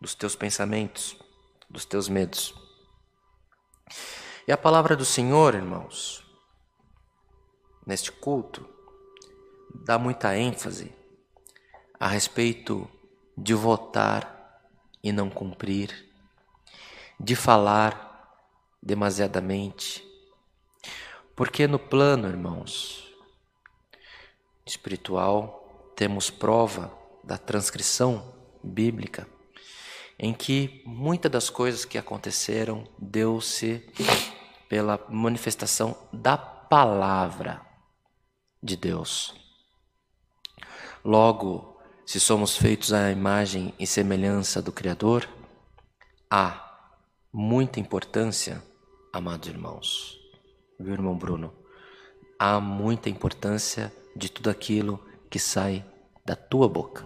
dos teus pensamentos, dos teus medos. E a palavra do Senhor, irmãos, neste culto, dá muita ênfase a respeito de votar e não cumprir, de falar demasiadamente. Porque no plano, irmãos, espiritual, temos prova da transcrição bíblica em que muitas das coisas que aconteceram deu-se pela manifestação da palavra de Deus. Logo, se somos feitos à imagem e semelhança do Criador, há muita importância, amados irmãos. Viu, irmão Bruno? Há muita importância de tudo aquilo que sai da tua boca.